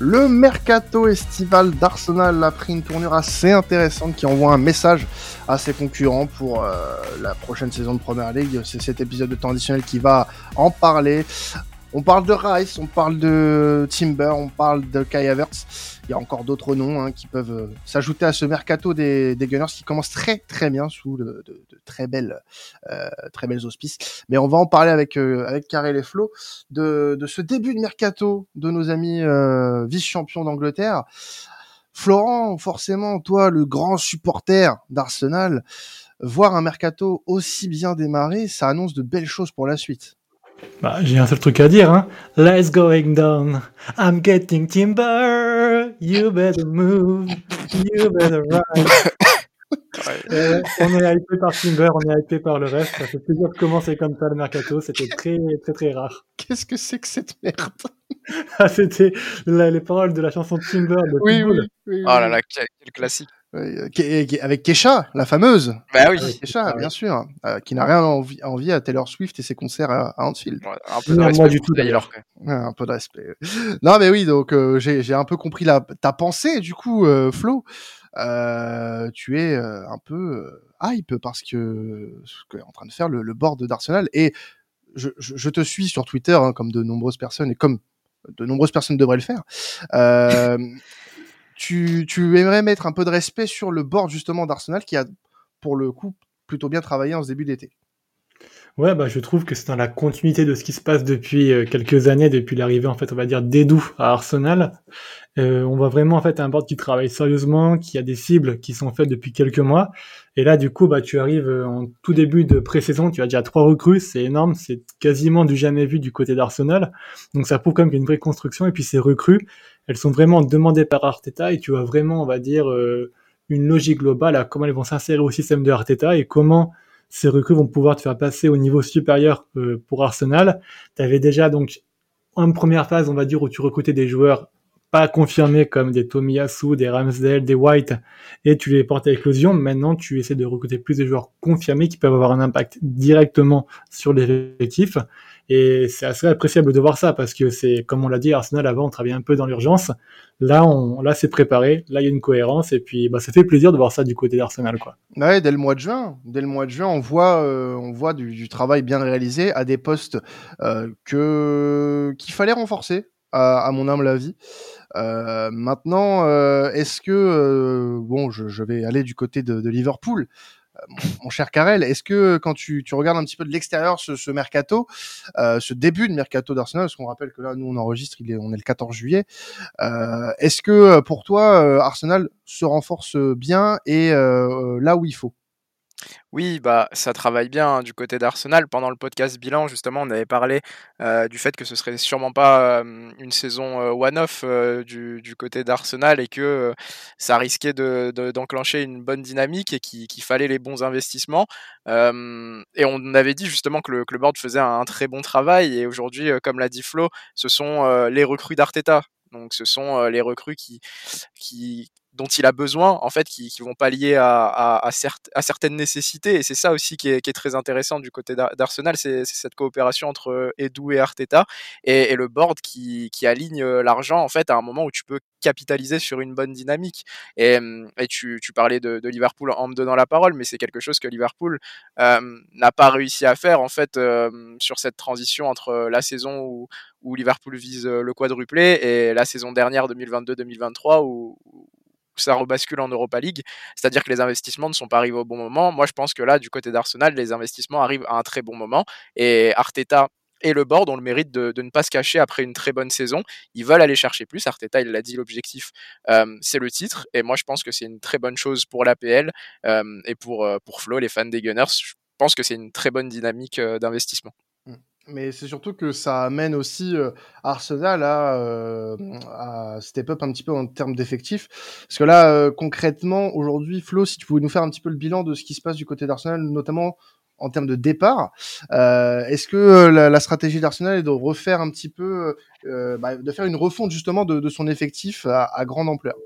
Le mercato estival d'Arsenal a pris une tournure assez intéressante qui envoie un message à ses concurrents pour euh, la prochaine saison de Premier League. C'est cet épisode de temps additionnel qui va en parler. On parle de Rice, on parle de Timber, on parle de Kai Havertz. Il y a encore d'autres noms hein, qui peuvent euh, s'ajouter à ce mercato des, des, Gunners qui commence très très bien sous de, très belles euh, très belles auspices. Mais on va en parler avec euh, avec Karel et Flo de, de ce début de mercato de nos amis euh, vice-champions d'Angleterre. Florent, forcément, toi, le grand supporter d'Arsenal, voir un mercato aussi bien démarré, ça annonce de belles choses pour la suite. Bah, j'ai un seul truc à dire, hein. Let's going down. I'm getting timber. You better move. You better ride. Euh, on est hypé par Timber, on est hypé par le reste. Ça fait plaisir de commencer comme ça le mercato. C'était très, très, très rare. Qu'est-ce que c'est que cette merde? Ah, C'était les paroles de la chanson Timber de oui, oui, oui, oui, Oh là là, quel classique. Avec Kesha, la fameuse. Bah oui. Avec Kesha, Ah bien oui. sûr, euh, qui n'a rien envie, envie à Taylor Swift et ses concerts à, à Anfield. Ouais, un peu de Non, respect moi du tout. Ouais, un peu de respect. Non, mais oui, donc euh, j'ai un peu compris la, ta pensée, du coup, euh, Flo. Euh, tu es euh, un peu euh, hype parce que ce qu'est en train de faire le, le board d'Arsenal. Et je, je, je te suis sur Twitter, hein, comme de nombreuses personnes, et comme de nombreuses personnes devraient le faire. Euh, tu, aimerais mettre un peu de respect sur le board justement d'Arsenal qui a, pour le coup, plutôt bien travaillé en ce début d'été? Ouais, bah, je trouve que c'est dans la continuité de ce qui se passe depuis euh, quelques années, depuis l'arrivée, en fait, on va dire, d'Edu à Arsenal. Euh, on voit vraiment, en fait, un board qui travaille sérieusement, qui a des cibles qui sont faites depuis quelques mois. Et là, du coup, bah, tu arrives euh, en tout début de pré-saison, tu as déjà trois recrues, c'est énorme, c'est quasiment du jamais vu du côté d'Arsenal. Donc, ça prouve quand même qu'il y a une vraie construction. Et puis, ces recrues, elles sont vraiment demandées par Arteta et tu vois vraiment, on va dire, euh, une logique globale à comment elles vont s'insérer au système de Arteta et comment ces recrues vont pouvoir te faire passer au niveau supérieur euh, pour Arsenal. Tu avais déjà donc une première phase, on va dire, où tu recrutais des joueurs pas confirmés comme des Tomiyasu, des Ramsdale, des White, et tu les portais à éclosion. Maintenant, tu essaies de recruter plus de joueurs confirmés qui peuvent avoir un impact directement sur les effectifs. Et c'est assez appréciable de voir ça parce que c'est, comme on l'a dit, Arsenal avant, on travaillait un peu dans l'urgence. Là, on, là, c'est préparé. Là, il y a une cohérence. Et puis, bah, ça fait plaisir de voir ça du côté d'Arsenal, quoi. Ouais, dès le mois de juin, dès le mois de juin, on voit, euh, on voit du, du travail bien réalisé à des postes euh, que qu'il fallait renforcer, à, à mon humble avis. Euh, maintenant, euh, est-ce que euh, bon, je, je vais aller du côté de, de Liverpool, Euh, mon, cher Karel, est-ce que quand tu, tu regardes un petit peu de l'extérieur ce, ce mercato, euh, ce début de mercato d'Arsenal, parce qu'on rappelle que là, nous on enregistre, il est, on est le 14 juillet, euh, est-ce que pour toi, Arsenal se renforce bien et là où il faut? Oui, bah ça travaille bien hein, du côté d'Arsenal. Pendant le podcast bilan, justement, on avait parlé euh, du fait que ce serait sûrement pas une saison one-off du, du côté d'Arsenal et que ça risquait de, de- d'enclencher une bonne dynamique et qu'il, fallait les bons investissements. Et on avait dit justement que le, que le board faisait un, très bon travail. Et aujourd'hui, comme l'a dit Flo, ce sont les recrues d'Arteta. Donc ce sont les recrues qui, qui, dont il a besoin, en fait, qui, qui vont pallier à, à, à, certaines nécessités. Et c'est ça aussi qui est, qui est très intéressant du côté d'Ar- d'Arsenal, c'est cette coopération entre euh, Edu et Arteta et, le board qui, qui aligne euh, l'argent, en fait, à un moment où tu peux capitaliser sur une bonne dynamique. Et, et tu, tu parlais de, Liverpool en me donnant la parole, mais c'est quelque chose que Liverpool euh, n'a pas réussi à faire, en fait, sur cette transition entre la saison où, où Liverpool vise le quadruplé et la saison dernière 2022-2023 où, ça rebascule en Europa League. C'est-à-dire que les investissements ne sont pas arrivés au bon moment. Moi, je pense que là, du côté d'Arsenal, les investissements arrivent à un très bon moment. Et Arteta et le board ont le mérite de, ne pas se cacher après une très bonne saison. Ils veulent aller chercher plus. Arteta, il l'a dit, l'objectif, euh, c'est le titre. Et moi, je pense que c'est une très bonne chose pour l'APL euh, et pour, euh, pour Flo, les fans des Gunners. Je pense que c'est une très bonne dynamique d'investissement. Mais c'est surtout que ça amène aussi euh, Arsenal à, euh, à step up un petit peu en termes d'effectifs. Parce que là, euh, concrètement, aujourd'hui, Flo, si tu pouvais nous faire un petit peu le bilan de ce qui se passe du côté d'Arsenal, notamment en termes de départ, euh, est-ce que euh, la, la stratégie d'Arsenal est de refaire un petit peu, euh, bah, de faire une refonte justement de, de son effectif à, à grande ampleur?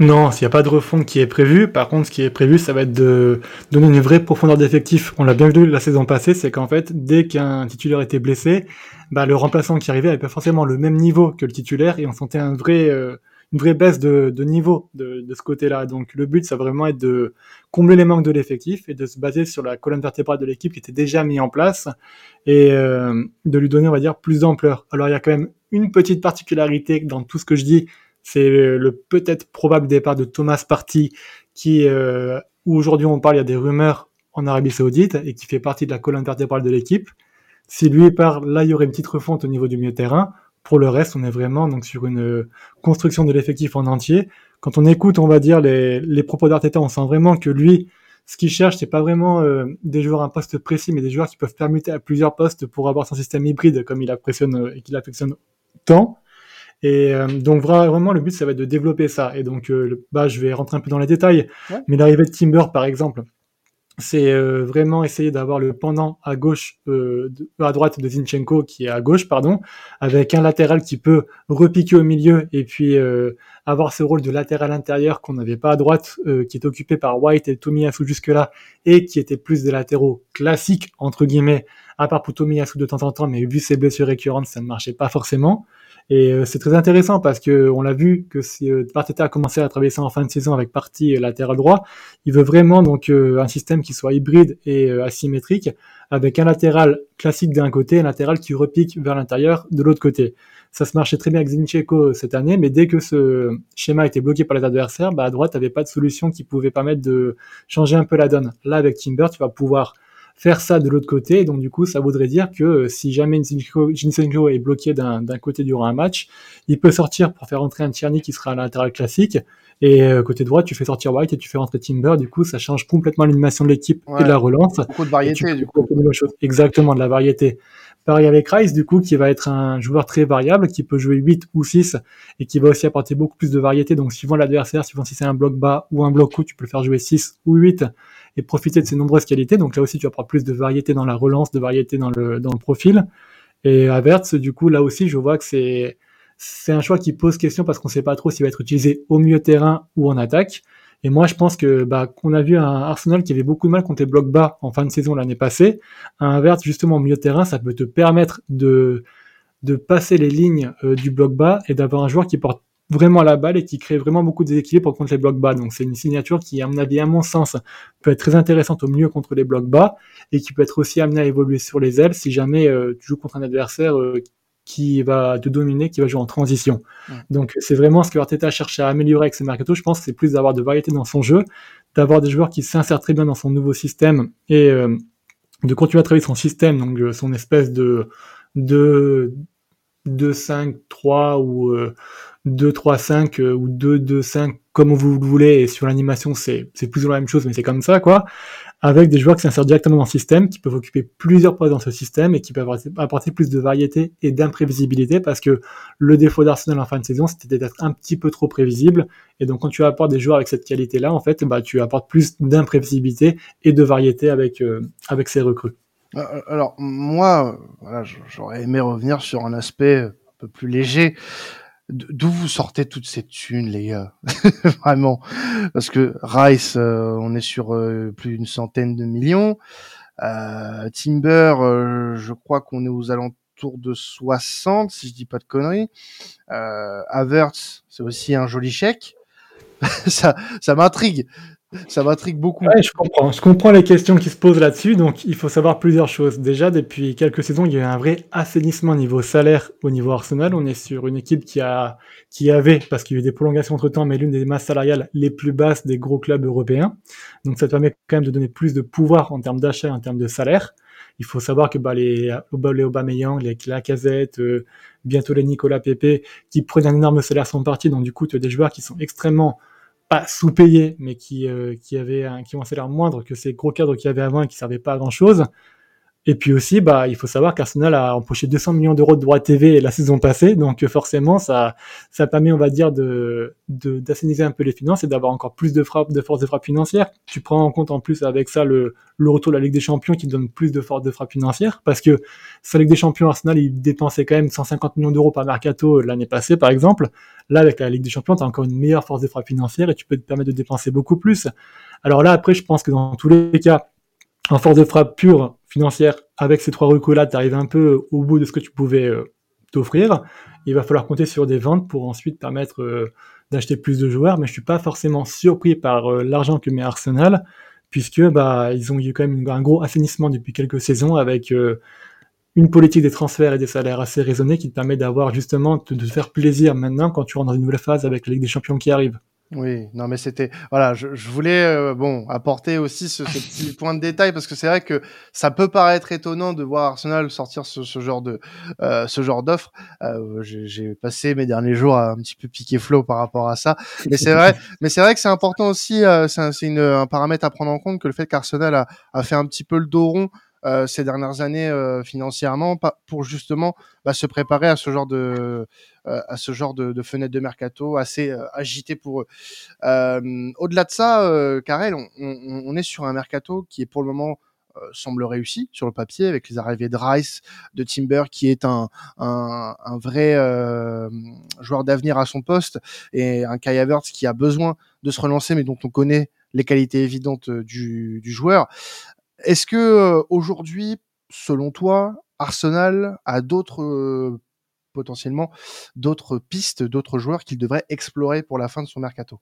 Non, s'il n'y a pas de refond qui est prévu, par contre, ce qui est prévu, ça va être de donner une vraie profondeur d'effectif. On l'a bien vu la saison passée, c'est qu'en fait, dès qu'un titulaire était blessé, bah, le remplaçant qui arrivait avait pas forcément le même niveau que le titulaire et on sentait un vrai, euh, une vraie baisse de, niveau de, de ce côté-là. Donc le but, ça va vraiment être de combler les manques de l'effectif et de se baser sur la colonne vertébrale de l'équipe qui était déjà mise en place et euh, de lui donner, on va dire, plus d'ampleur. Alors il y a quand même une petite particularité dans tout ce que je dis, c'est le peut-être probable départ de Thomas Party qui, euh, où aujourd'hui on parle, il y a des rumeurs en Arabie Saoudite et qui fait partie de la colonne vertébrale de l'équipe. Si lui part, là il y aurait une petite refonte au niveau du milieu terrain. Pour le reste, on est vraiment donc sur une construction de l'effectif en entier. Quand on écoute, on va dire les, les propos d'Arteta, on sent vraiment que lui, ce qu'il cherche, c'est pas vraiment euh, des joueurs à un poste précis, mais des joueurs qui peuvent permuter à plusieurs postes pour avoir son système hybride comme il affectionne euh, et qu'il affectionne tant. Et euh, donc vraiment, le but, ça va être de développer ça. Et donc, bah, je vais rentrer un peu dans les détails. Mais l'arrivée de Timber, par exemple, c'est euh, vraiment essayer d'avoir le pendant à gauche, euh, à droite de Zinchenko qui est à gauche, pardon, avec un latéral qui peut repiquer au milieu et puis euh, avoir ce rôle de latéral intérieur qu'on n'avait pas à droite, qui est occupé par White et Tomiyasu jusque-là et qui était plus des latéraux classiques entre guillemets, à part pour Tomiyasu de temps en temps, mais vu ses blessures récurrentes, ça ne marchait pas forcément. Et euh, c'est très intéressant parce que on l'a vu que si euh, Parteta a commencé à travailler ça en fin de saison avec partie euh, latéral droit, il veut vraiment donc un système qui soit hybride et asymétrique avec un latéral classique d'un côté et un latéral qui repique vers l'intérieur de l'autre côté. Ça se marchait très bien avec Zinchenko cette année, mais dès que ce schéma était bloqué par les adversaires, bah à droite, tu n'avais pas de solution qui pouvait permettre de changer un peu la donne. Là, avec Timber, tu vas pouvoir faire ça de l'autre côté. Donc du coup, ça voudrait dire que euh, si jamais Jinsenko est bloqué d'un côté durant un match, il peut sortir pour faire entrer un Tierney qui sera à latéral classique. Et euh, côté droit, tu fais sortir White et tu fais rentrer Timber. Du coup, ça change complètement l'animation de l'équipe et de la relance. Beaucoup de variété, du coup. Exactement, de la variété. Pareil avec Rice, du coup, qui va être un joueur très variable, qui peut jouer 8 ou 6 et qui va aussi apporter beaucoup plus de variété. Donc, suivant l'adversaire, suivant si c'est un bloc bas ou un bloc haut, tu peux le faire jouer 6 ou 8 et profiter de ses nombreuses qualités. Donc là aussi, tu vas prendre plus de variété dans la relance, de variété dans le, dans le profil. Et Averts, du coup, là aussi, je vois que c'est, c'est un choix qui pose question parce qu'on sait pas trop s'il va être utilisé au milieu terrain ou en attaque. Et moi, je pense que bah, qu'on a vu un Arsenal qui avait beaucoup de mal contre les blocs bas en fin de saison l'année passée. Un Averts, justement, au milieu terrain, ça peut te permettre de, de passer les lignes euh, du bloc bas et d'avoir un joueur qui porte vraiment la balle et qui crée vraiment beaucoup de déséquilibre contre les blocs bas. Donc c'est une signature qui, à mon avis, à mon sens, peut être très intéressante au mieux contre les blocs bas et qui peut être aussi amenée à évoluer sur les ailes si jamais euh, tu joues contre un adversaire euh, qui va te dominer, qui va jouer en transition. Donc c'est vraiment ce que Arteta cherche à améliorer avec ce mercato. Je pense que c'est plus d'avoir de variété dans son jeu, d'avoir des joueurs qui s'insèrent très bien dans son nouveau système et euh, de continuer à travailler son système, donc son espèce de de 2-5-3 ou 2-3-5 euh, ou 2-2-5 comme vous le voulez et sur l'animation c'est plus ou moins la même chose mais c'est comme ça quoi. Avec des joueurs qui s'insèrent directement dans le système qui peuvent occuper plusieurs postes dans ce système et qui peuvent apporter plus de variété et d'imprévisibilité parce que le défaut d'Arsenal en fin de saison c'était d'être un petit peu trop prévisible. Et donc quand tu apportes des joueurs avec cette qualité là en fait bah tu apportes plus d'imprévisibilité et de variété avec euh, avec ces recrues. Euh, alors moi voilà j'aurais aimé revenir sur un aspect un peu plus léger D'où vous sortez toutes ces thunes, les gars Vraiment. Parce que Rice, euh, on est sur euh, plus d'une centaine de millions. Euh, Timber, je crois qu'on est aux alentours de 60, si je dis pas de conneries. Euh, c'est aussi un joli chèque. ça, ça m'intrigue ça m'intrigue beaucoup. Je comprends. Je comprends les questions qui se posent là-dessus. Donc, il faut savoir plusieurs choses. Déjà, depuis quelques saisons, il y a eu un vrai assainissement niveau salaire au niveau Arsenal. On est sur une équipe qui a, qui avait, parce qu'il y a eu des prolongations entre temps, mais l'une des masses salariales les plus basses des gros clubs européens. Donc, ça permet quand même de donner plus de pouvoir en termes d'achat, en termes de salaire. Il faut savoir que bah, les, les Aubameyang, les Lacazette, euh, bientôt les Nicolas Pepe, qui prennent un énorme salaire sont partis. Donc, du coup, tu as des joueurs qui sont extrêmement pas sous-payés, mais qui, euh, qui avaient un, qui ont un salaire moindre que ces gros cadres qu'il y avait avant et qui servaient pas à grand chose. Et puis aussi, bah, il faut savoir qu'Arsenal a empoché 200 millions d'euros de droits TV la saison passée, donc forcément, ça, ça permet, on va dire, de, d'assainir un peu les finances et d'avoir encore plus de frappe, de force de frappe financière. Tu prends en compte en plus avec ça le, le retour de la Ligue des Champions qui donne plus de force de frappe financière, parce que sur la Ligue des Champions, Arsenal, il dépensait quand même 150 millions d'euros par mercato l'année passée, par exemple. Là, avec la Ligue des Champions, tu as encore une meilleure force de frappe financière et tu peux te permettre de dépenser beaucoup plus. Alors là, après, je pense que dans tous les cas, en force de frappe pure financière, avec ces trois recos-là, tu arrives un peu au bout de ce que tu pouvais euh, t'offrir. Il va falloir compter sur des ventes pour ensuite permettre euh, d'acheter plus de joueurs, mais je suis pas forcément surpris par euh, l'argent que met Arsenal, puisque bah ils ont eu quand même un gros assainissement depuis quelques saisons avec une politique des transferts et des salaires assez raisonnée qui te permet d'avoir justement de, de faire plaisir maintenant quand tu rentres dans une nouvelle phase avec la Ligue des Champions qui arrive. Oui, non mais c'était voilà, je, je voulais euh, bon apporter aussi ce, ce petit point de détail parce que c'est vrai que ça peut paraître étonnant de voir Arsenal sortir ce, ce genre de euh, ce genre d'offre. Euh, J'ai passé mes derniers jours à un petit peu piquer flow par rapport à ça, mais c'est vrai, mais c'est vrai que c'est important aussi, euh, c'est un, un, paramètre à prendre en compte que le fait qu'Arsenal a, a fait un petit peu le dos rond euh, ces dernières années euh, financièrement pour justement bah, se préparer à ce genre de euh, à ce genre de, de fenêtre de mercato assez agité pour eux. Au-delà de ça, Karel, on, on, on, est sur un mercato qui est pour le moment semble réussi sur le papier avec les arrivées de Rice, de Timber qui est un, un, un vrai joueur d'avenir à son poste et un Kai Havertz qui a besoin de se relancer mais dont on connaît les qualités évidentes du, du joueur. Est-ce que aujourd'hui, selon toi, Arsenal a d'autres potentiellement d'autres pistes, d'autres joueurs qu'il devrait explorer pour la fin de son mercato?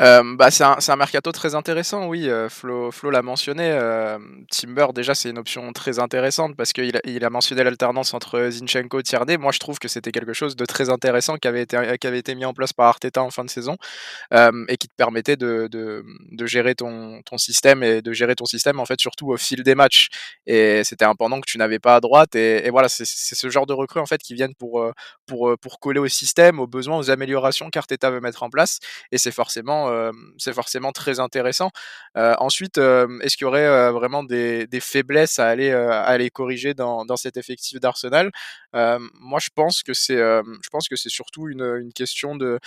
Euh, bah, c'est un, mercato très intéressant, oui. Euh, Flo, Flo l'a mentionné. Euh, Timber, déjà, c'est une option très intéressante parce qu'il a, il a mentionné l'alternance entre Zinchenko et Tierney. Moi, je trouve que c'était quelque chose de très intéressant qui avait été, qui avait été mis en place par Arteta en fin de saison euh, et qui te permettait de, de, de, gérer ton, ton système et de gérer ton système, en fait, surtout au fil des matchs. Et c'était un pendant que tu n'avais pas à droite. Et, et voilà, c'est ce genre de recrues, en fait, qui viennent pour, pour, pour coller au système, aux besoins, aux améliorations qu'Arteta veut mettre en place. Et c'est forcément euh, c'est forcément très intéressant. Euh, ensuite, euh, est-ce qu'il y aurait vraiment des, faiblesses à aller, corriger dans, cet effectif d'Arsenal? Moi, je pense que c'est, surtout une question de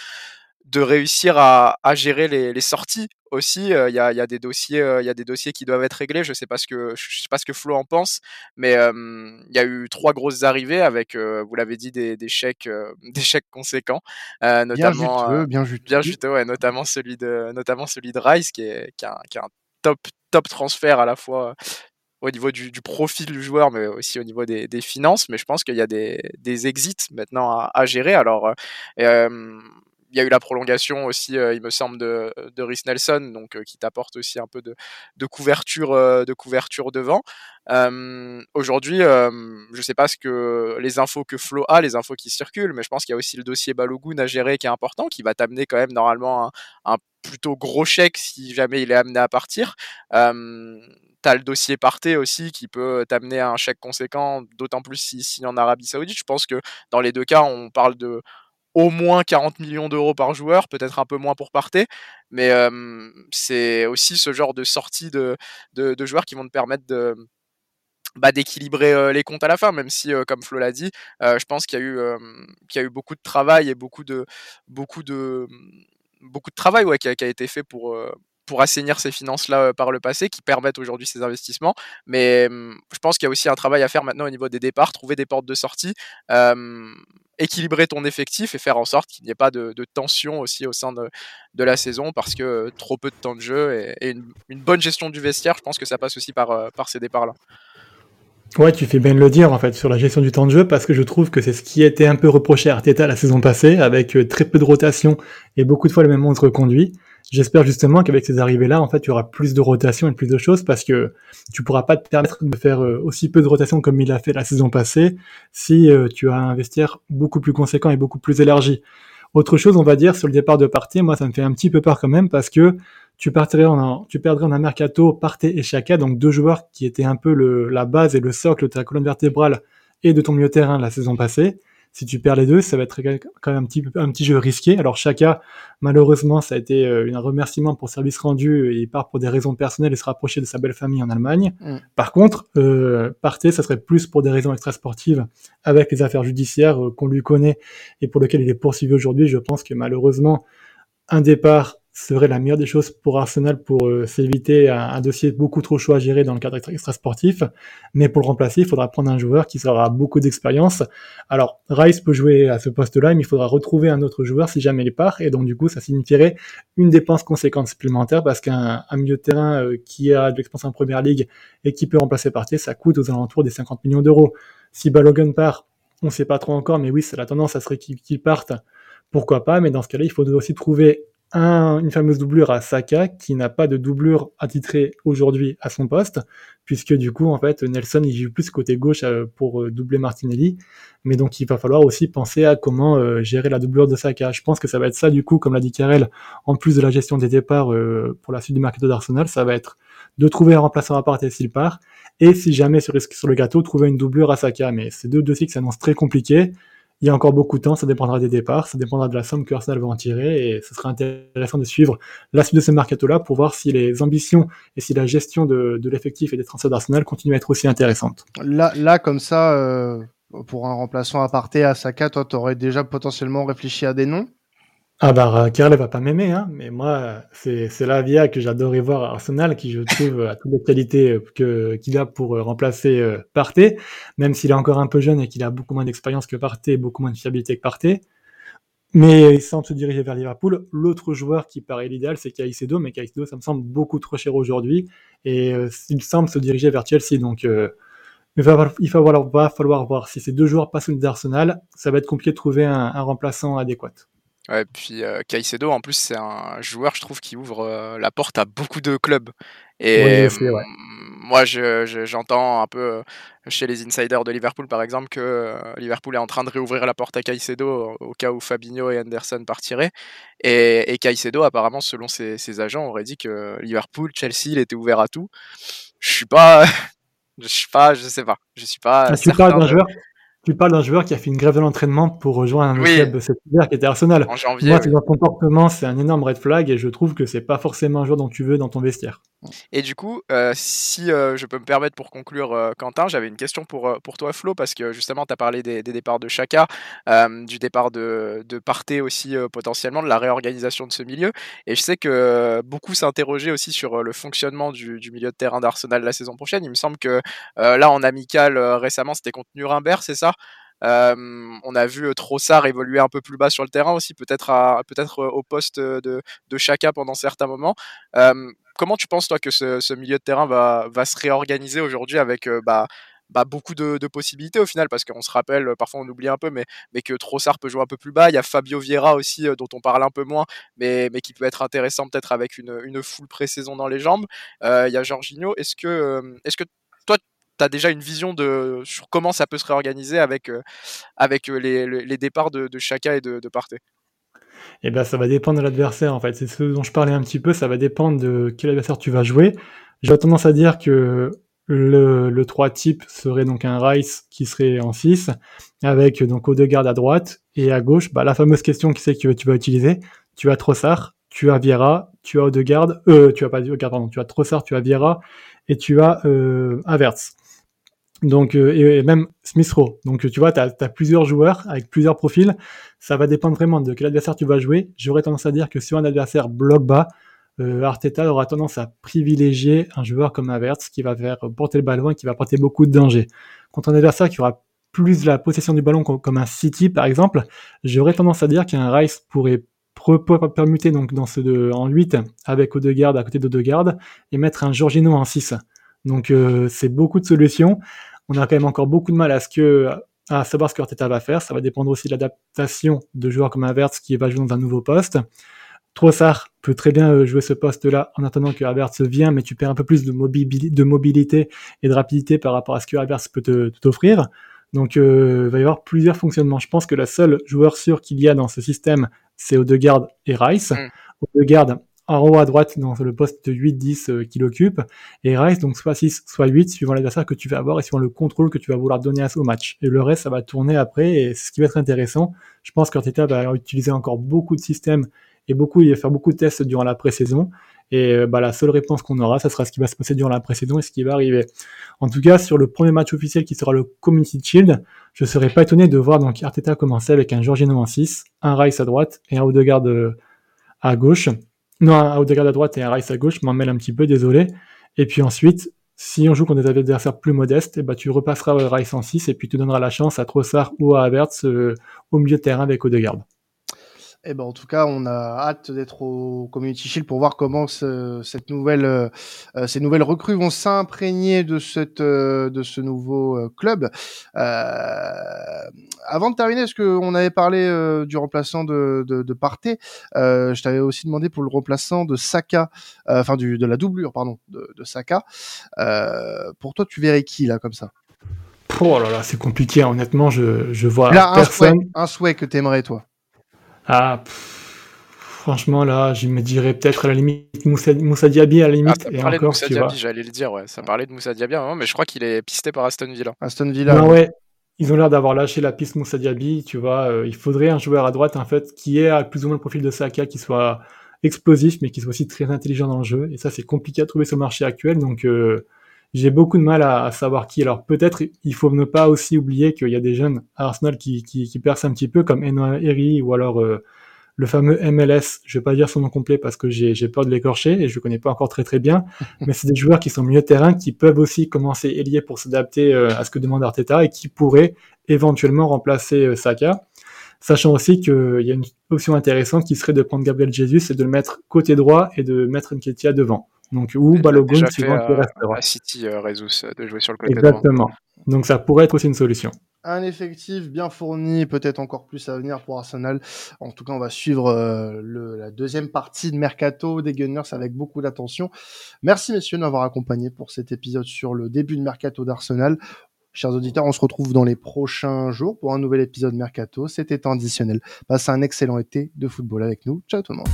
de réussir à, à gérer les, les, sorties aussi. Il euh, y, a, y, a, des dossiers, il euh, y a des dossiers qui doivent être réglés. Je sais pas ce que je sais pas ce que Flo en pense, mais il y a eu trois grosses arrivées avec, vous l'avez dit, des, des chèques, des chèques conséquents, notamment bien juteux, bien juteux. bien juteux, ouais, notamment celui de, notamment celui de Rice qui est, qui, a, qui a un top top transfert à la fois au niveau du, du, profil du joueur, mais aussi au niveau des, des finances. Mais je pense qu'il y a des, des exits maintenant à, à gérer. Alors, euh, il y a eu la prolongation aussi, euh, il me semble, de, de Rhys Nelson, donc euh, qui t'apporte aussi un peu de, de couverture, euh, de couverture devant. Aujourd'hui, je ne sais pas ce que les infos que Flo a, les infos qui circulent, mais je pense qu'il y a aussi le dossier Balogun à gérer qui est important, qui va t'amener quand même normalement un, un, plutôt gros chèque si jamais il est amené à partir. Euh, T'as le dossier Partey aussi qui peut t'amener à un chèque conséquent, d'autant plus si, si en Arabie Saoudite. Je pense que dans les deux cas, on parle de au moins 40 millions d'euros par joueur, peut-être un peu moins pour Partey, mais c'est aussi ce genre de sortie de, de, joueurs qui vont te permettre de bah, d'équilibrer les comptes à la fin, même si, comme Flo l'a dit, je pense qu'il y a eu y a eu beaucoup de travail et beaucoup de beaucoup de beaucoup de travail ouais, qui a été fait pour pour assainir ces finances-là par le passé, qui permettent aujourd'hui ces investissements. Mais je pense qu'il y a aussi un travail à faire maintenant au niveau des départs, trouver des portes de sortie, euh, équilibrer ton effectif et faire en sorte qu'il n'y ait pas de, tension aussi au sein de, de, la saison, parce que trop peu de temps de jeu et, une, bonne gestion du vestiaire, je pense que ça passe aussi par, par ces départs-là. Ouais, tu fais bien de le dire en fait sur la gestion du temps de jeu parce que je trouve que c'est ce qui était un peu reproché à Arteta la saison passée avec très peu de rotation et beaucoup de fois le même monde reconduit. J'espère justement qu'avec ces arrivées-là, en fait, il y aura plus de rotation et plus de choses parce que tu pourras pas te permettre de faire euh, aussi peu de rotation comme il a fait la saison passée si euh, tu as un vestiaire beaucoup plus conséquent et beaucoup plus élargi. Autre chose, on va dire, sur le départ de partie, moi, ça me fait un petit peu peur quand même parce que tu perdrais en un mercato Partey et Chaka, donc deux joueurs qui étaient un peu la base et le socle de ta colonne vertébrale et de ton milieu terrain la saison passée Si tu perds les deux, ça va être quand même un petit, un petit jeu risqué. Alors Chaka, malheureusement, ça a été euh, un remerciement pour service rendu. Il part pour des raisons personnelles et se rapprocher de sa belle famille en Allemagne. Mm. Par contre, euh, Partey, ça serait plus pour des raisons extrasportives avec les affaires judiciaires euh, qu'on lui connaît et pour lesquelles il est poursuivi aujourd'hui. Je pense que malheureusement, un départ serait la meilleure des choses pour Arsenal pour euh, s'éviter un, dossier beaucoup trop chaud à gérer dans le cadre extra, sportif. Mais pour le remplacer, il faudra prendre un joueur qui aura beaucoup d'expérience. Alors, Rice peut jouer à ce poste-là, mais il faudra retrouver un autre joueur si jamais il part. Et donc, du coup, ça signifierait une dépense conséquente supplémentaire parce qu'un milieu de terrain euh, qui a de l'expérience en première ligue et qui peut remplacer Partey, ça coûte aux alentours des 50 millions d'euros. Si Balogun part, on ne sait pas trop encore, mais oui, c'est la tendance, ça serait qu'il parte pourquoi pas, mais dans ce cas-là, il faut aussi trouver une fameuse doublure à Saka qui n'a pas de doublure attitrée aujourd'hui à son poste, puisque du coup, en fait, Nelson, il joue plus côté gauche euh, pour euh, doubler Martinelli, mais donc il va falloir aussi penser à comment euh, gérer la doublure de Saka. Je pense que ça va être ça, du coup, comme l'a dit Karel, en plus de la gestion des départs pour la suite du mercato d'Arsenal, ça va être de trouver un remplaçant à part s'il part, et si jamais sur, sur le gâteau, trouver une doublure à Saka. Mais c'est deux dossiers qui s'annoncent très compliqués. Il y a encore beaucoup de temps, ça dépendra des départs, ça dépendra de la somme que Arsenal va en tirer et ce sera intéressant de suivre la suite de ce mercato-là pour voir si les ambitions et si la gestion de, l'effectif et des transferts d'Arsenal continuent à être aussi intéressantes. Là, là comme ça, euh, pour un remplaçant aparté à Saka, toi, tu aurais déjà potentiellement réfléchi à des noms? Ah bah Karl va pas m'aimer, hein, mais moi c'est c'est la Via que j'adorais voir à Arsenal, qui je trouve a toutes les qualités euh, qu'il a pour euh, remplacer euh, même s'il est encore un peu jeune et qu'il a beaucoup moins d'expérience que Partey, beaucoup moins de fiabilité que Partey. Mais il semble se diriger vers Liverpool. L'autre joueur qui paraît l'idéal, c'est Caicedo, mais Caicedo, ça me semble beaucoup trop cher aujourd'hui, et il semble se diriger vers Chelsea, donc il va, falloir, voir si ces deux joueurs passent d'Arsenal, ça va être compliqué de trouver un remplaçant adéquat. Ouais, puis euh, Caicedo, en plus, c'est un joueur, je trouve, qui ouvre euh, la porte à beaucoup de clubs. Et moi, j'entends un peu euh, chez les insiders de Liverpool, par exemple, que euh, Liverpool est en train de réouvrir la porte à Caicedo au cas où Fabinho et Anderson partiraient. Et, et Caicedo, apparemment, selon ses, ses, agents, aurait dit que Liverpool, Chelsea, il était ouvert à tout. Je suis pas. Je suis pas, je sais pas. Je suis pas. Ah, parles d'un joueur tu parles d'un joueur qui a fait une grève de l'entraînement pour rejoindre un club cet hiver qui était Arsenal. En janvier, Moi, oui. comportement, c'est un énorme red flag et je trouve que c'est pas forcément un joueur dont tu veux dans ton vestiaire. Et du coup, euh, si euh, je peux me permettre pour conclure, euh, Quentin, j'avais une question pour, pour toi, Flo, parce que justement, tu as parlé des, départs de Chaka, du départ de, de Partey aussi potentiellement, de la réorganisation de ce milieu. Et je sais que beaucoup s'interrogeaient aussi sur le fonctionnement du, du, milieu de terrain d'Arsenal la saison prochaine. Il me semble que là, en amical récemment, c'était contre Nuremberg, c'est ça? On a vu Trossard évoluer un peu plus bas sur le terrain aussi, peut-être peut-être au poste de, de Chaka pendant certains moments comment tu penses, toi, que ce, milieu de terrain va, se réorganiser aujourd'hui avec euh, bah, bah, beaucoup de, possibilités au final, parce qu'on se rappelle, parfois on oublie un peu, mais, que Trossard peut jouer un peu plus bas. Il y a Fabio Vieira aussi, euh, dont on parle un peu moins, mais, qui peut être intéressant peut-être avec une, une full pré-saison dans les jambes. Euh, il y a Jorginho. Est-ce que, est-ce que toi, tu as déjà une vision de, sur comment ça peut se réorganiser avec, avec les, les, départs de, de Chaka et de, de Partey? Eh ben ça va dépendre de l'adversaire en fait. C'est ce dont je parlais un petit peu, ça va dépendre de quel adversaire tu vas jouer. J'ai tendance à dire que le, le 3 type serait donc un Rice qui serait en 6, avec donc Odegaard à droite, et à gauche, bah, la fameuse question qui c'est que tu vas utiliser, tu as Trossard, tu as Vieira, tu as Odegaard, euh, tu as pas tu as Trossard, tu as Vieira, et tu as euh. Donc, euh, et, même Smith Rowe. Donc, tu vois, tu as, plusieurs joueurs avec plusieurs profils. Ça va dépendre vraiment de quel adversaire tu vas jouer. J'aurais tendance à dire que sur un adversaire bloc bas, euh, Arteta aura tendance à privilégier un joueur comme Havertz qui va faire porter le ballon et qui va porter beaucoup de danger. Contre un adversaire qui aura plus la possession du ballon comme un City par exemple, j'aurais tendance à dire qu'un Rice pourrait permuter donc dans ce de, en 8 avec Odegaard à côté d'Odegaard et mettre un Jorginho en 6. Donc euh, c'est beaucoup de solutions. On a quand même encore beaucoup de mal à ce que à savoir ce que Arteta va faire. Ça va dépendre aussi de l'adaptation de joueurs comme Havertz qui va jouer dans un nouveau poste. Trossard peut très bien euh, jouer ce poste-là en attendant que Havertz vienne, mais tu perds un peu plus de, mobilité et de rapidité par rapport à ce que Havertz peut t'offrir. Donc euh, il va y avoir plusieurs fonctionnements. Je pense que la seule joueur sûr qu'il y a dans ce système, c'est Odegaard et Rice. Mm. Odegaard en haut à droite dans le poste 8-10 euh, qu'il occupe, et Rice donc soit 6, soit 8, suivant l'adversaire que tu vas avoir et suivant le contrôle que tu vas vouloir donner à ce match. Et le reste, ça va tourner après, et ce qui va être intéressant. Je pense qu'Arteta va utiliser encore beaucoup de systèmes et beaucoup, il va faire beaucoup de tests durant la pré-saison. Et euh, bah, la seule réponse qu'on aura, ça sera ce qui va se passer durant la pré-saison et ce qui va arriver. En tout cas, sur le premier match officiel qui sera le Community Shield, je serais pas étonné de voir donc Arteta commencer avec un Jorginho en 6, un Rice à droite et un Odegaard euh, à gauche. Non, un Odegaard à droite et un Rice à gauche, m'en mêle un petit peu, désolé. Et puis ensuite, si on joue contre des adversaires plus modestes, et eh bah, tu repasseras Rice en 6 et puis tu donneras la chance à Trossard ou à Havertz euh, au milieu de terrain avec Odegaard. Eh ben, en tout cas, on a hâte d'être au Community Shield pour voir comment cette nouvelle, euh, euh, ces nouvelles recrues vont s'imprégner de cette, euh, de ce nouveau club. avant de terminer, est-ce qu'on avait parlé du remplaçant de, de, de Partey Je t'avais aussi demandé pour le remplaçant de Saka, enfin du, de la doublure, pardon, de, de Saka. pour toi, tu verrais qui là comme ça? Oh là là, c'est compliqué. Honnêtement, je, je vois personne. Un souhait, un souhait que t'aimerais toi. Ah, franchement, là, je me dirais peut-être à la limite Moussa, Moussa Diaby à la limite. Ah, et encore, de Moussa Diaby, j'allais le dire, ouais. Ça parlait de Moussa Diaby, mais je crois qu'il est pisté par Aston Villa. Aston Villa. Non, ouais. Ils ont l'air d'avoir lâché la piste Moussa Diaby, tu vois. Euh, il faudrait un joueur à droite, en fait, qui ait plus ou moins le profil de Saka, qui soit explosif, mais qui soit aussi très intelligent dans le jeu. Et ça, c'est compliqué à trouver sur le marché actuel. Donc, euh, j'ai beaucoup de mal à, savoir qui. Alors, peut-être, il faut ne pas aussi oublier qu'il y a des jeunes à Arsenal qui, qui, qui percent un petit peu, comme Eno Eri ou alors euh, le fameux MLS, je vais pas dire son nom complet parce que j'ai peur de l'écorcher et je connais pas encore très très bien, mais c'est des joueurs qui sont milieu de terrain qui peuvent aussi commencer ailier pour s'adapter euh, à ce que demande Arteta et qui pourraient éventuellement remplacer euh, Saka. Sachant aussi qu'il y a une option intéressante qui serait de prendre Gabriel Jesus et de le mettre côté droit et de mettre Nketiah devant. Donc, ou Balogun, suivant qui restera. À City, euh, de jouer sur le côté Exactement. Donc, ça pourrait être aussi une solution un effectif bien fourni, peut-être encore plus à venir pour Arsenal. En tout cas, on va suivre euh, le, la deuxième partie de Mercato des Gunners avec beaucoup d'attention. Merci messieurs de m'avoir accompagné pour cet épisode sur le début de Mercato d'Arsenal. Chers auditeurs, on se retrouve dans les prochains jours pour un nouvel épisode Mercato. C'était traditionnel. Passez un excellent été de football avec nous. Ciao tout le monde.